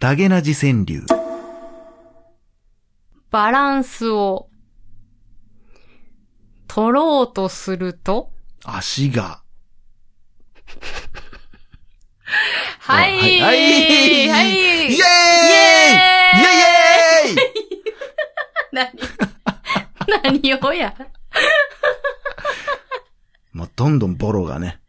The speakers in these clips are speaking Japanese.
ダゲナジ川柳。バランスを取ろうとすると、足が。はい。はい。はい。イエーイイエーイイエーイイエーイ何何をや？もうどんどんボロがね。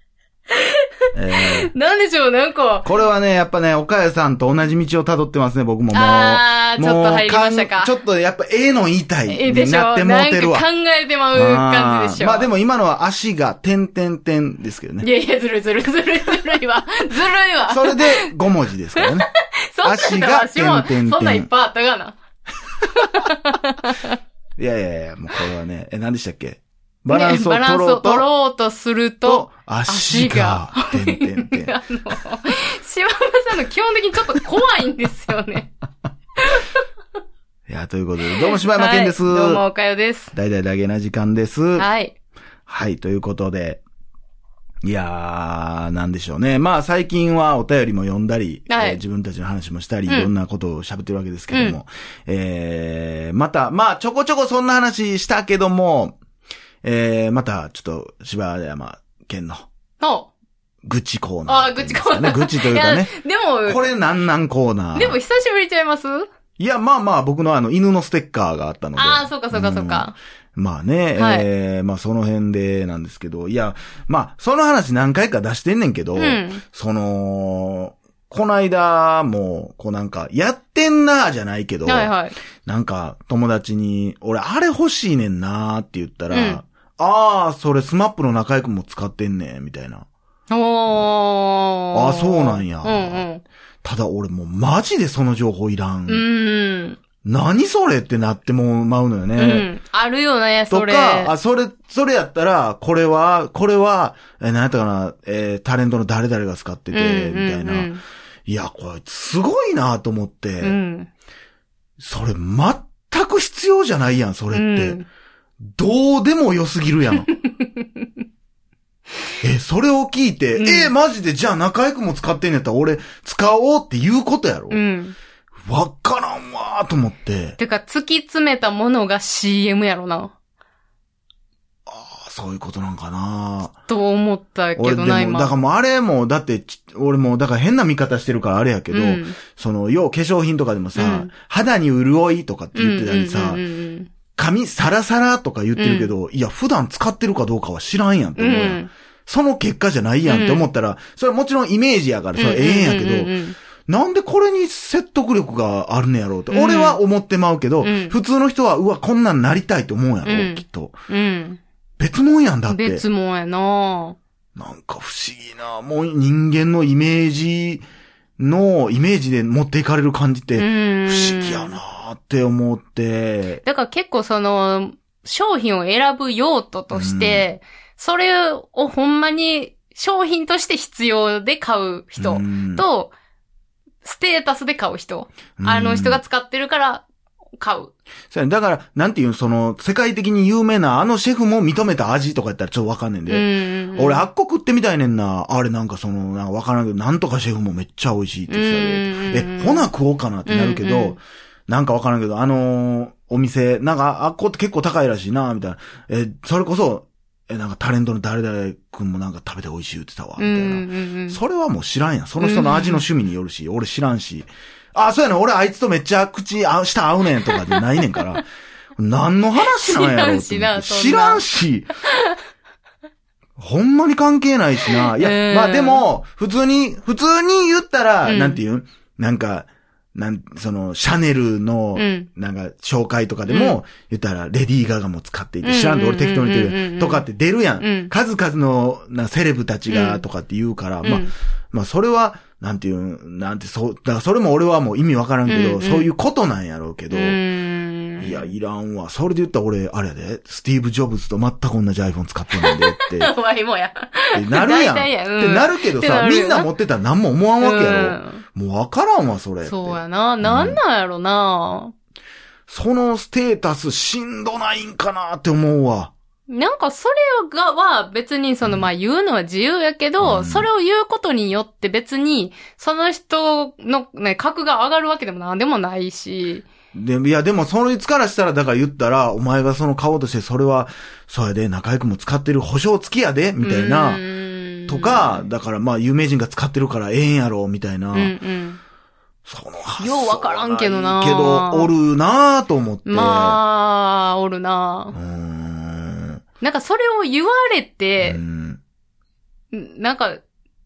えーなんでしょう、なんか。これはね、やっぱね、岡谷さんと同じ道を辿ってますね、僕ももう。あー、ちょっと入りましたか。ちょっとやっぱええの言いたいえでしょになってもうてるわ。考えてまう感じでしょ。まあでも今のは足が点点点ですけどね。いやいや、ずるいずるいずるいずるいわ。ずるいわ。それで5文字ですからね。足が点々点そんなんいっぱいあったがな。いやいやいや、もうこれはね、え、何でしたっけ？バランスを取ろうと、取ろうとするとと、足が、点点点。あの、島村さんの基本的にちょっと怖いんですよね。いや、ということで、どうも柴山健です。はいどうも、おかよです。大々だけな時間です。ははい。い、ということで、いやー、なんでしょうね。まあ最近はお便りも読んだり、はいえー自分たちの話もしたり、うんいろんなことを喋ってるわけですけども、えー、また、まあちょこちょこそんな話したけども、えー、またちょっと柴山健のお愚痴コーナー、あー愚痴コーナー愚痴というかね。でも、これなんなんコーナー。でも久しぶりちゃいます？いや、まあまあ僕のあの犬のステッカーがあったので。ああ、そうかそうかそうか。まあね、はいえー、まあその辺でなんですけど、いや、まあその話何回か出してんねんけど、うん。その、この間も、こうなんか、やってんなーじゃないけど、はいはい。なんか友達に、俺あれ欲しいねんなーって言ったら、うんああ、それスマップの中居くんも使ってんねん、みたいな。おー。あそうなんやうんただ俺もうマジでその情報いらん。うん。うん。何それってなってもまうのよね。うん。あるよね、それ。とか、あ、それ、それやったら、これは、これは、えー、何やったかな、えータレントの誰々が使ってて、うんみたいな。うんいや、これ、すごいなと思って、うん。それ、全く必要じゃないやん、それって。うんどうでも良すぎるやん。え、それを聞いて、うんえーマジで、じゃあ中居くんも使ってんやったら、俺、使おうっていうことやろ、うん。わからんわーと思って。てか、突き詰めたものが CM やろな。ああ、そういうことなんかなと思ったけ俺でも、どな、今。だからもうあれも、だってち、俺も、だから変な見方してるからあれやけど、うんその、要化粧品とかでもさ、うん肌に潤いとかって言ってたりさ、うんうん髪サラサラとか言ってるけど、いや、普段使ってるかどうかは知らんやんってうんう思うやん。ん。その結果じゃないやんって思ったら、それはもちろんイメージやから、それはええんやけど、うんうんうんなんでこれに説得力があるねやろうって、うん俺は思ってまうけど、うん普通の人は、うわ、こんなんなりたいと思うやろ、うんきっと。うん。別もんやんだって。別もんやななんか不思議な、もう人間のイメージの、イメージで持っていかれる感じって、うん。不思議やなーって思って、だから結構その、商品を選ぶ用途として、それをほんまに商品として必要で買う人うんと、ステータスで買う人。あの人が使ってるから買う。そうやねだから、なんていうのその、世界的に有名なあのシェフも認めた味とかやったらちょっとわかんねんうで。ん。俺、あっこ食ってみたいねんな。あれなんかその、なんかわからんけど、なんとかシェフもめっちゃ美味しいって言ってえ、ほな食おうかなってなるけど、うんうんなんかわからんけど、あのーお店、なんか、あっこって結構高いらしいな、みたいな。え、それこそ、え、なんかタレントの誰々くんもなんか食べて美味しい言ってたわ、みたいな。うんうんうんそれはもう知らんやん。その人の味の趣味によるし、俺知らんし。あ、そうやねん俺あいつとめっちゃ口合う、舌合うねんとかでないねんから。何の話なんやろ知らん知らんし。ほんまに関係ないしな。いや、うんまあでも、普通に、普通に言ったら、うんなんていう？んなんか、なん、その、シャネルのう、ん。なんか、紹介とかでも、言ったら、レディー・ガガも使っていて、うん。知らんで俺適当に言ってる。とかって出るやん。うん。数々の、な、セレブたちが、うん。とかって言うから、うん。まあ、まあ、それは、なんていうん、なんて、そう、だからそれも俺はもう意味わからんけど、そういうことなんやろうけど、うんいや、いらんわ。それで言ったら俺、あれやで、スティーブ・ジョブズと全く同じ iPhone 使ってんねんでって、っわいもや。てなるやん。やうんってなるけどさ、みんな持ってたら何も思わんわけやろ。うんもうわからんわ、それ。そうやな。なんなんやろな。そのステータスしんどないんかなって思うわ。なんかそれがは別にそのうんまあ言うのは自由やけど、うんそれを言うことによって別にその人のね、格が上がるわけでもなんでもないし。で、いや、でも、そいつからしたら、だから言ったら、お前がその顔として、それは、そうやで、仲良くも使ってる保証付きやで、みたいな、なとか、だから、まあ、有名人が使ってるからええんやろ、みたいな、うんうん。その発想ようわからんけどなけど、おるなぁと思って。まあ、おるうなーん。なんかそれを言われてう、んなんか、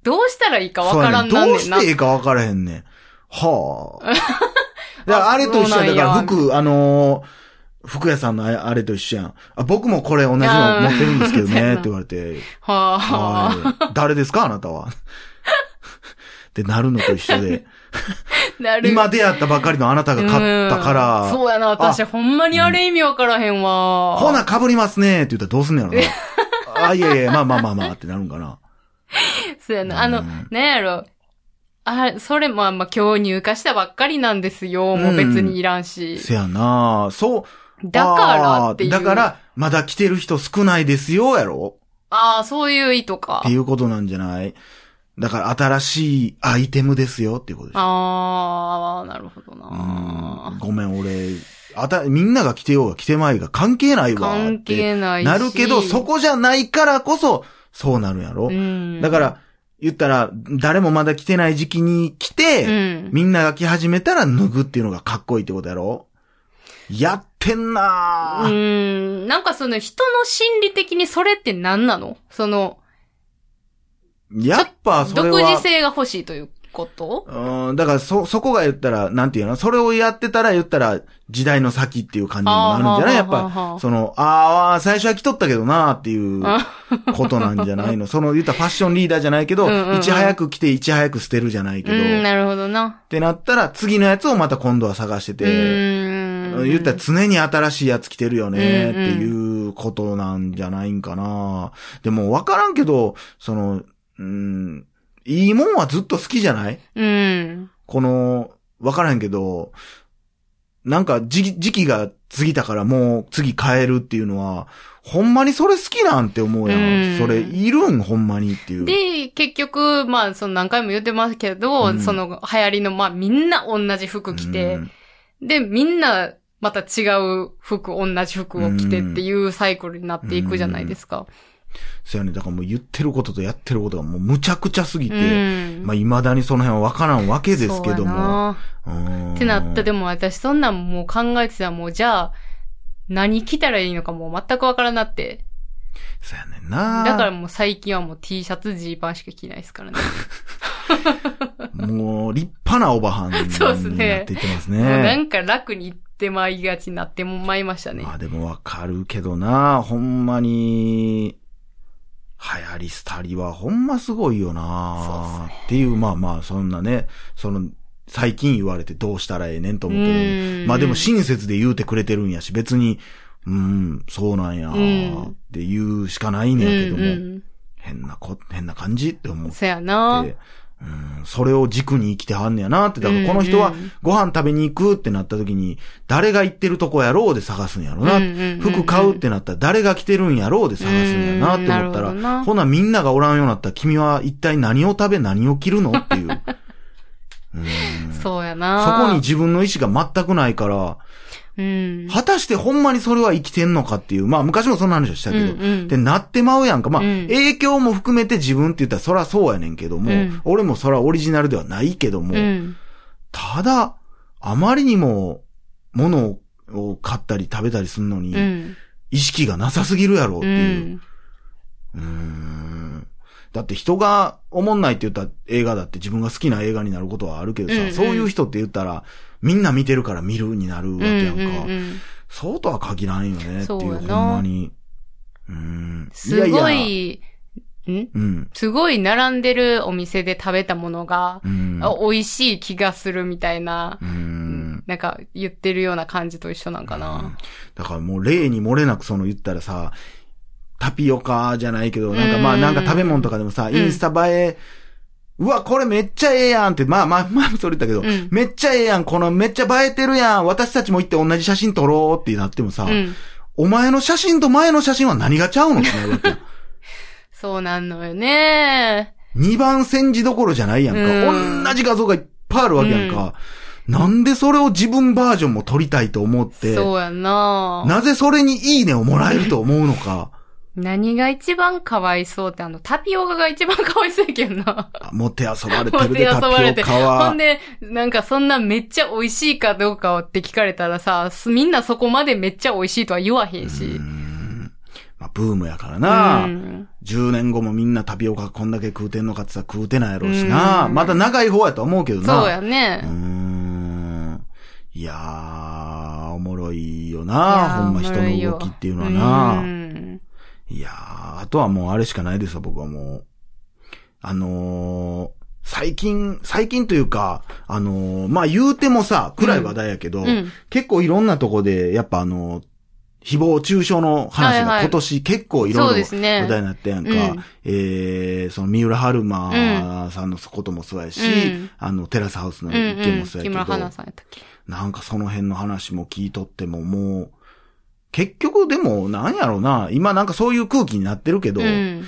どうしたらいいかわからんなんねんな。していいかわからへんねん。はあ。だからあれと一緒や。だから服、あのー服屋さんのああれと一緒やん。あ、僕もこれ同じの持ってるんですけどね、って言われて。はあ。はい。誰ですかあなたは？ってなるのと一緒で。今出会ったばかりのあなたが買ったかうんら、そうやな、私ほんまにあれ意味わからへんわ。ほな被りますねって言ったらどうすんのやろな。あ、いやいや、まあまあまあまあってなるんかな。そうやな。あのうん、なんやろ。あ、それまあまあ今日入荷したばっかりなんですよ。もう別にいらんし。せやなそう。だからっていう。だから、まだ来てる人少ないですよ、やろああ、そういう意図かって。いうことなんじゃない？だから新しいアイテムですよっていうことでしょ。ああ、なるほどうんな。ごめん、俺、あた、みんなが来てようが来てまいが関係ないわ。関係ないし。なるけど、そこじゃないからこそ、そうなるやろ、うん。だから、言ったら、誰もまだ来てない時期に来て、うん。みんなが来始めたら脱ぐっていうのがかっこいいってことやろ？やってんなうぁ。ん。なんかその人の心理的にそれって何なの？その、やっぱそれ独は。自性が欲しいということ？うん、だからそ、そこが言ったら、なんていうの？それをやってたら言ったら、時代の先っていう感じになるんじゃない？やっぱ、その、ああ、最初は来とったけどなーっていう ことなんじゃないの？その、言ったらファッションリーダーじゃないけど、うんうんうん。いち早く来ていち早く捨てるじゃないけど、うん、っなるほどな。てなったら、次のやつをまた今度は探してうて、ん。言ったら常に新しいやつ来てるよねってうんいうことなんじゃないんかな。でもわからんけど、その、うん、いいもんはずっと好きじゃない？うん。この、わからんけど、なんか時期時期が過ぎたからもう次変えるっていうのは、ほんまにそれ好きなんて思うやん。うんそれいるんほんまにっていう。で、結局、まあ、その何回も言ってますけど、うんその流行りの、まあ、みんな同じ服着て、うんで、みんな、また違う服、同じ服を着てっていうサイクルになっていくじゃないですか。そうやね。だからもう言ってることとやってることがもうむちゃくちゃすぎうて、ん。まあ未だにその辺はわからんわけですけども。なうんってなった、でも私そんなんもう考えてたらもうじゃあ、何着たらいいのかもう全くわからなって。そうやねんな。だからもう最近はもう T シャツ、ジーパンしか着ないですからね。もう立派なおばはんになってそうっすねいってますもうなね。んか楽に行ってまいがちになってもまいましたね。まあでもわかるけどな、ほんまに、流行り廃りはほんますごいよな、っていう、まあまあ、そんなね、その、最近言われてどうしたらええねんと思ってうんる。まあでも親切で言うてくれてるんやし、別に、うん、そうなんや、うんって言うしかないんうんやけども、うん。変なこ、変な感じって思って。そやな。うん、それを軸に生きてはんねやなって。だからこの人はご飯食べに行くってなった時に、誰が行ってるとこやろうで探すんやろな。服買うってなったら誰が来てるんやろうで探すんやなって思ったら、なほなみんながおらんようになったら君は一体何を食べ何を着るの？っていう。うんそうやそな。こに自分の意思が全くないから、うん。果たしてほんまにそれは生きてんのかっていう。まあ昔もそんな話をしたけど。うんうんで、なってまうやんか。まあ、うん影響も含めて自分って言ったらそらそうやねんけども、うん俺もそらオリジナルではないけども、うん。ただ、あまりにも物を買ったり食べたりするのに、うん。意識がなさすぎるやろってういう。ん。うーんだって人が思んないって言った映画だって自分が好きな映画になることはあるけどさ、そういう人って言ったら、みんな見てるから見るになるわけやんか。うんうんうんそうとは限らんよねっていう、ほんまに。うん。すごややい、んうん？すごい並んでるお店で食べたものが、うん。あ美味しい気がするみたいな、うん。なんか言ってるような感じと一緒なんかうんな。だからもう例に漏れなくその言ったらさ、タピオカじゃないけど、なんかまあうんなんか食べ物とかでもさ、んインスタ映え、うわ、これめっちゃええやんって、まあまあ、前もそれ言ったけど、うんめっちゃええやん、このめっちゃ映えてるやん、私たちも行って同じ写真撮ろうってなってもさ、うん。お前の写真と前の写真は何がちゃうのってなるわけや。そうなんのよね。二番煎じどころじゃないやんか。うん同じ画像がいっぱいあるわけやんか。なんでそれを自分バージョンも撮りたいと思って、そうやんな。なぜそれにいいねをもらえると思うのか。何が一番かわいそうってあの、タピオカが一番かわいそうやけどな。あ もてあそばれてるでタピそばれて。ほオカはん。で、なんかそんなめっちゃ美味しいかどうかって聞かれたらさ、すみんなそこまでめっちゃ美味しいとは言わへんし。うんまあ、ブームやからな。うん10年後もみんなタピオカこんだけ食うてんのかって言ったら食うてないやろうしな。うんまた長い方やと思うけどな。そうやうーね。ん。いやー、おもろいよいな。やほんま人の動きっていうのはな。うんいやー、あとはもうあれしかないですよ、僕はもう。あのー、最近、最近というか、あのー、まあ、言うてもさ、暗い話題やけど、うん。結構いろんなとこで、やっぱあのー、誹謗中傷の話が今年結構いろいろ話題になったやんか。うんえー、その三浦春馬さんのこともそうやし、うんあの、テラスハウスのうん一件うん。もそうやけど、木村花さんやったっけ。なんかその辺の話も聞いとってももう、結局でもなんやろうな、今なんかそういう空気になってるけど、うん。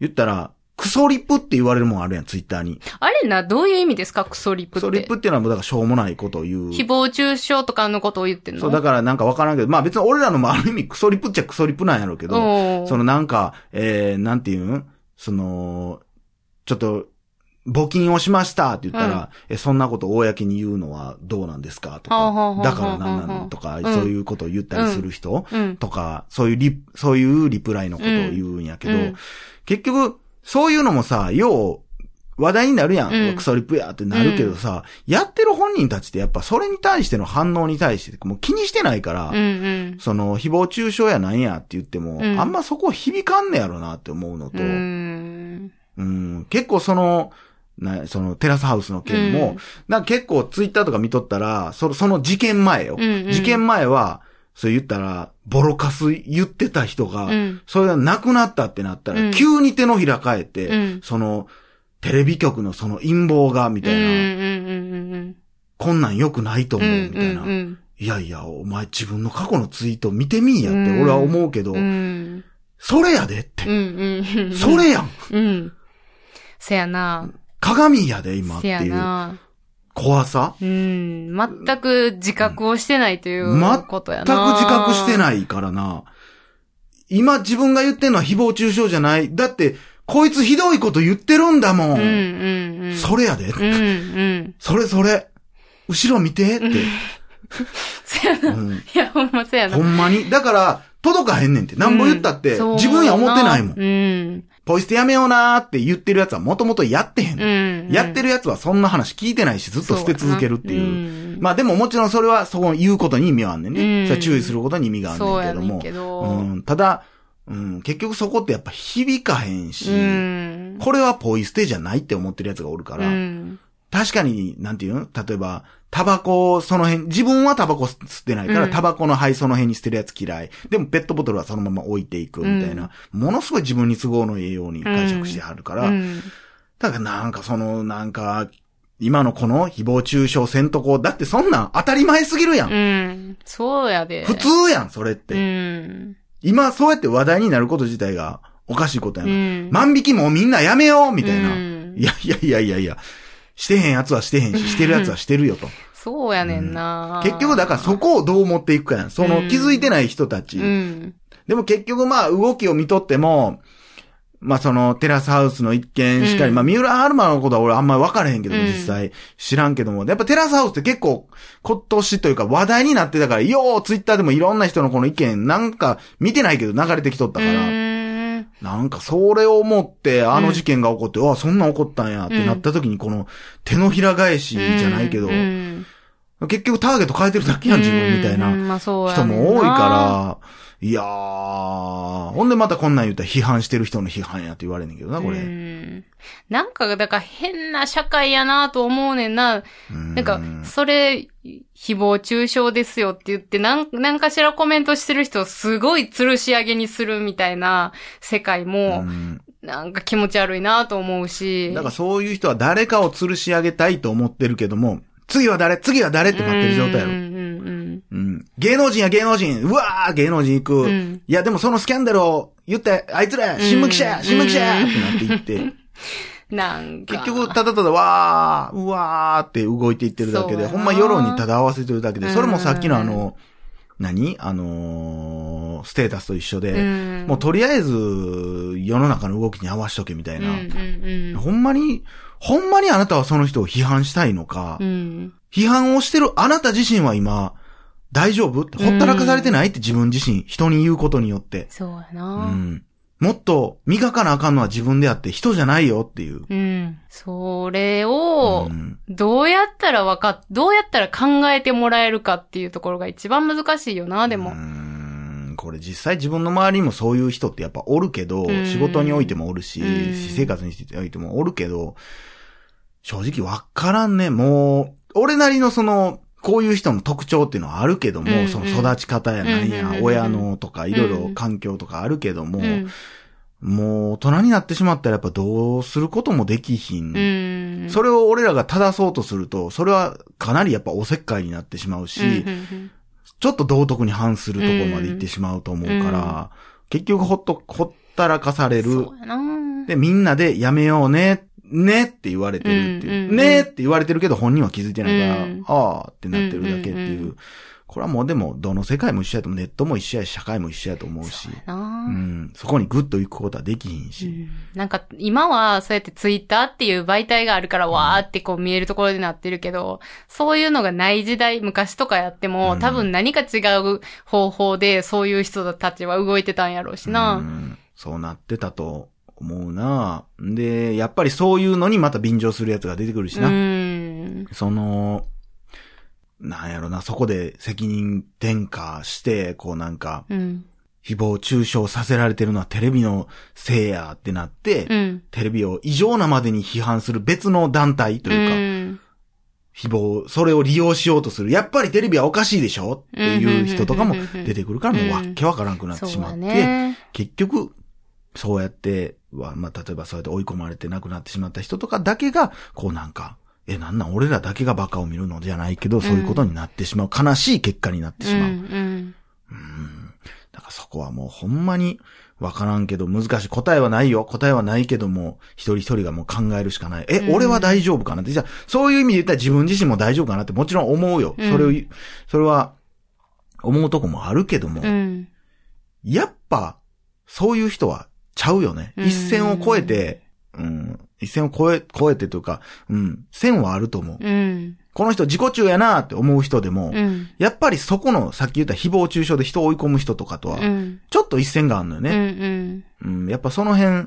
言ったら、クソリップって言われるもんあるやん、ツイッターに。あれな、どういう意味ですか？クソリップって。クソリップっていうのはもうだからしょうもないことを言う。誹謗中傷とかのことを言ってんの？そう、だからなんかわからんけど、まあ別に俺らのもある意味クソリップっちゃクソリップなんやろうけど、そのなんか、えー、なんていうん？その、ちょっと、募金をしましたって言ったら、え、そんなことを公に言うのはどうなんですか？とか、だからなんなのとか、うん。そういうことを言ったりする人うん。とか、そういうリ、そういうリプライのことを言うんやけど、うん。結局、そういうのもさ、よう、話題になるやん。うん。クソリップやってなるけどさ、やってる本人たちってやっぱそれに対しての反応に対してもう気にしてないから、うんうん。その、誹謗中傷やなんやって言っても、うん。あんまそこ響かんねやろなって思うのと。うん、結構その、な、そのテラスハウスの件も、うんなんか結構ツイッターとか見とったら、その、その事件前よ。うんうん事件前は、そう言ったら、ボロカス言ってた人が、うん。それがなくなったってなったら、うん急に手のひら返って、うんその、テレビ局のその陰謀が、みたいな、こんなん良くないとうん。思う、みたいな、いやいや、お前自分の過去のツイート見てみいやってうん俺は思うけど。それやでって。それやん。うん。せやな。鏡やで、今っていうな。怖さ？うん。全く自覚をしてないということや全くな。自覚してい。ないからな。今自分が言ってんのは誹謗中傷じゃない。だって、こいつひどいこと言ってるんだもん。うんうんうん。それやで。うんうん。それそれ。後ろ見てって。せやな。うんいや、ほんませやなほ。んまに？だから、届かへんねんって。なんぼ言ったって、うん自分や思ってないもん。うん。ポイ捨てやめようなーって言ってるやつはもともとやってへんねん。うん。やってるやつはそんな話聞いてないし、ずっと捨て続けるっていう。うんまあでももちろんそれはそう言うことに意味はあんねんね。うんそれは注意することに意味があんねんんけども。けど。うん、ただ、うん、結局そこってやっぱ響かへんし、うん。これはポイ捨てじゃないって思ってるやつがおるから、うん。確かに、なんていうの？例えば、タバコをその辺、自分はタバコ吸ってないから、うんタバコの灰その辺に捨てるやつ嫌い。でもペットボトルはそのまま置いていくみたいな、ものすごい自分に都合のいいように解釈してはるから、うん。だからなんかその、なんか、今のこの誹謗中傷せんとこ、だってそんなん当たり前すぎるやん。うん。そうやで。普通やん、それって。うん。今そうやって話題になること自体がおかしいことやな。うん。万引きもうみんなやめようみたいな。うんいやいやいやいやいや。してへんやつはしてへんし、してるやつはしてるよと。そうやねんな。結局だからそこをどう思っていくかやん。その気づいてない人たち。うん。でも結局まあ動きを見とっても、まあそのテラスハウスの一件しかり、うんまあ三浦春馬のことは俺あんまり分からへんけども、うん実際知らんけども、やっぱテラスハウスって結構今年というか話題になってたから、ようツイッターでもいろんな人のこの意見なんか見てないけど流れてきとったから、うんなんかそれを思ってあの事件が起こって、あ、そんなん起こったんやってなった時にこの手のひら返しじゃないけど、うん。結局ターゲット変えてるだけやん自分みたいな。人も多いから、いやー、ほんでまたこんなん言ったら批判してる人の批判やって言われんねんけどな、これ。うんなんか、だから変な社会やなと思うねんな。うんなんか、それ、誹謗中傷ですよって言って、なん、なんかしらコメントしてる人をすごい吊るし上げにするみたいな世界うも、んなんか気持ち悪いなと思うし。だからそういう人は誰かを吊るし上げたいと思ってるけども、次は誰次は誰って待ってる状態やろ。うん。芸能人や芸能人、うわー芸能人行く。うん。いや、でもそのスキャンダルを言って、あいつら、新聞記者や、うん。新聞記者やってなっていって、なんか。結局、ただただわー、うわーって動いていってるだけで、ほんま世論にただ合わせてるだけで、それもさっきのあうの、何？あのーステータスと一緒で、うん、もうとりあえず、世の中の動きに合わしとけみたいな。うんうんうんほんまに、ほんまにあなたはその人を批判したいのか、うん。批判をしてるあなた自身は今、大丈夫？って、ほったらかされてないって自分自身、人に言うことによって。そうやうな。ん。もっと磨かなあかんのは自分であって人じゃないよっていう。うん。それをう、んどうやったらわかっ、どうやったら考えてもらえるかっていうところが一番難しいよな、でもう。んこれ実際自分の周りにもそういう人ってやっぱおるけど、うん仕事においてもおるし、うん私生活においてもおるけど、正直わからんね。もう、俺なりのその、こういう人の特徴っていうのはあるけども、うんうんその育ち方やなんや、うんうん親のとかいろいろ環境とかあるけども、うん。もう大人になってしまったらやっぱどうすることもできひん。うん。それを俺らが正そうとすると、それはかなりやっぱおせっかいになってしまうし、ちょっと道徳に反するところまで行ってしまうと思うから、結局ほっと、ほったらかされる。で、みんなでやめようね、ねって言われてるっていう。うんうんうんねって言われてるけど本人は気づいてないから、うんああってなってるだけっていう。うんうんうんこれはもうでも、どの世界も一緒やと思う、ネットも一緒やし、社会も一緒やと思うしそう、やうな。ん、そこにグッと行くことはできひんし。うんなんか、今は、そうやってツイッターっていう媒体があるから、わーってこう見えるところになってるけど、そういうのがない時代、昔とかやっても、うん多分何か違う方法で、そういう人たちは動いてたんやろうしうな。んそうなってたと思うな。で、やっぱりそういうのにまた便乗するやつが出てくるしうな。ん。その、なんやろな、そこで責任転嫁して、こうなんか、うん。誹謗中傷させられてるのはテレビのせいやってなって、うん。テレビを異常なまでに批判する別の団体というか、うん誹謗、それを利用しようとする。やっぱりテレビはおかしいでしょっていう人とかも出てくるから、もうわっけわからんくなってしまって、ね。結局、そうやっては、まあ、例えばそうやって追い込まれて亡くなってしまった人とかだけが、こうなんか、え、なんなん俺らだけがバカを見るのじゃないけど、そういうことになってしまう。悲しい結果になってしまう。うんうんだからそこはもうほんまにわからんけど難しい。答えはないよ。答えはないけども、一人一人がもう考えるしかない。え、うん俺は大丈夫かな？って。じゃあ、そういう意味で言ったら自分自身も大丈夫かなってもちろん思うよ。うんそれを、それは、思うとこもあるけども、うん。やっぱ、そういう人はちゃうよね。うん一線を越えて、うん、一線を越え、越えてというか、うん、線はあると思う。うん。この人自己中やなって思う人でも、うん。やっぱりそこの、さっき言った誹謗中傷で人を追い込む人とかとはう、ん。ちょっと一線があるのようん。うね。ん。うん、やっぱその辺、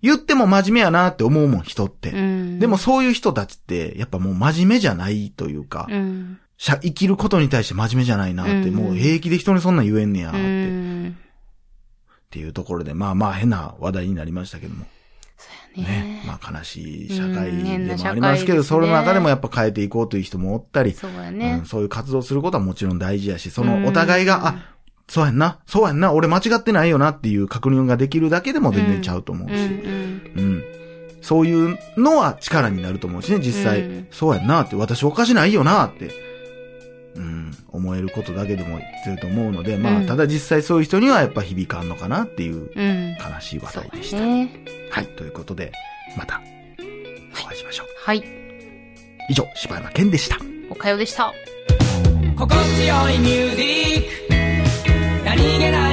言っても真面目やなって思うもん、人って。うん。でも、そういう人たちって、やっぱもう真面目じゃないというか、生きることに対して真面目じゃないなって、うんもう平気で人にそんなん言えんねやうって、っん。ていうところで、まあまあ変な話題になりましたけども。ねね。まあ悲しい社会でもありますけど、ですねその中でもやっぱ変えていこうという人もおったり、そうやうねん、。そういう活動することはもちろん大事やし、そのお互いが、あ、そうやんな、そうやんな、俺間違ってないよなっていう確認ができるだけでも全然ちゃうと思ううん。うし、ん。うん。そういうのは力になると思うしね、実際、うんそうやんなって、私おかしないよなって、うん、思えることだけでもすると思うので、まあ、うんただ実際そういう人にはやっぱ響かんのかなっていううん。悲しい話題でした。ね。はい、ということで、また、お会いしましょう。はい。以上、柴山健でした。おかよでした。心地よいミュージック何気ない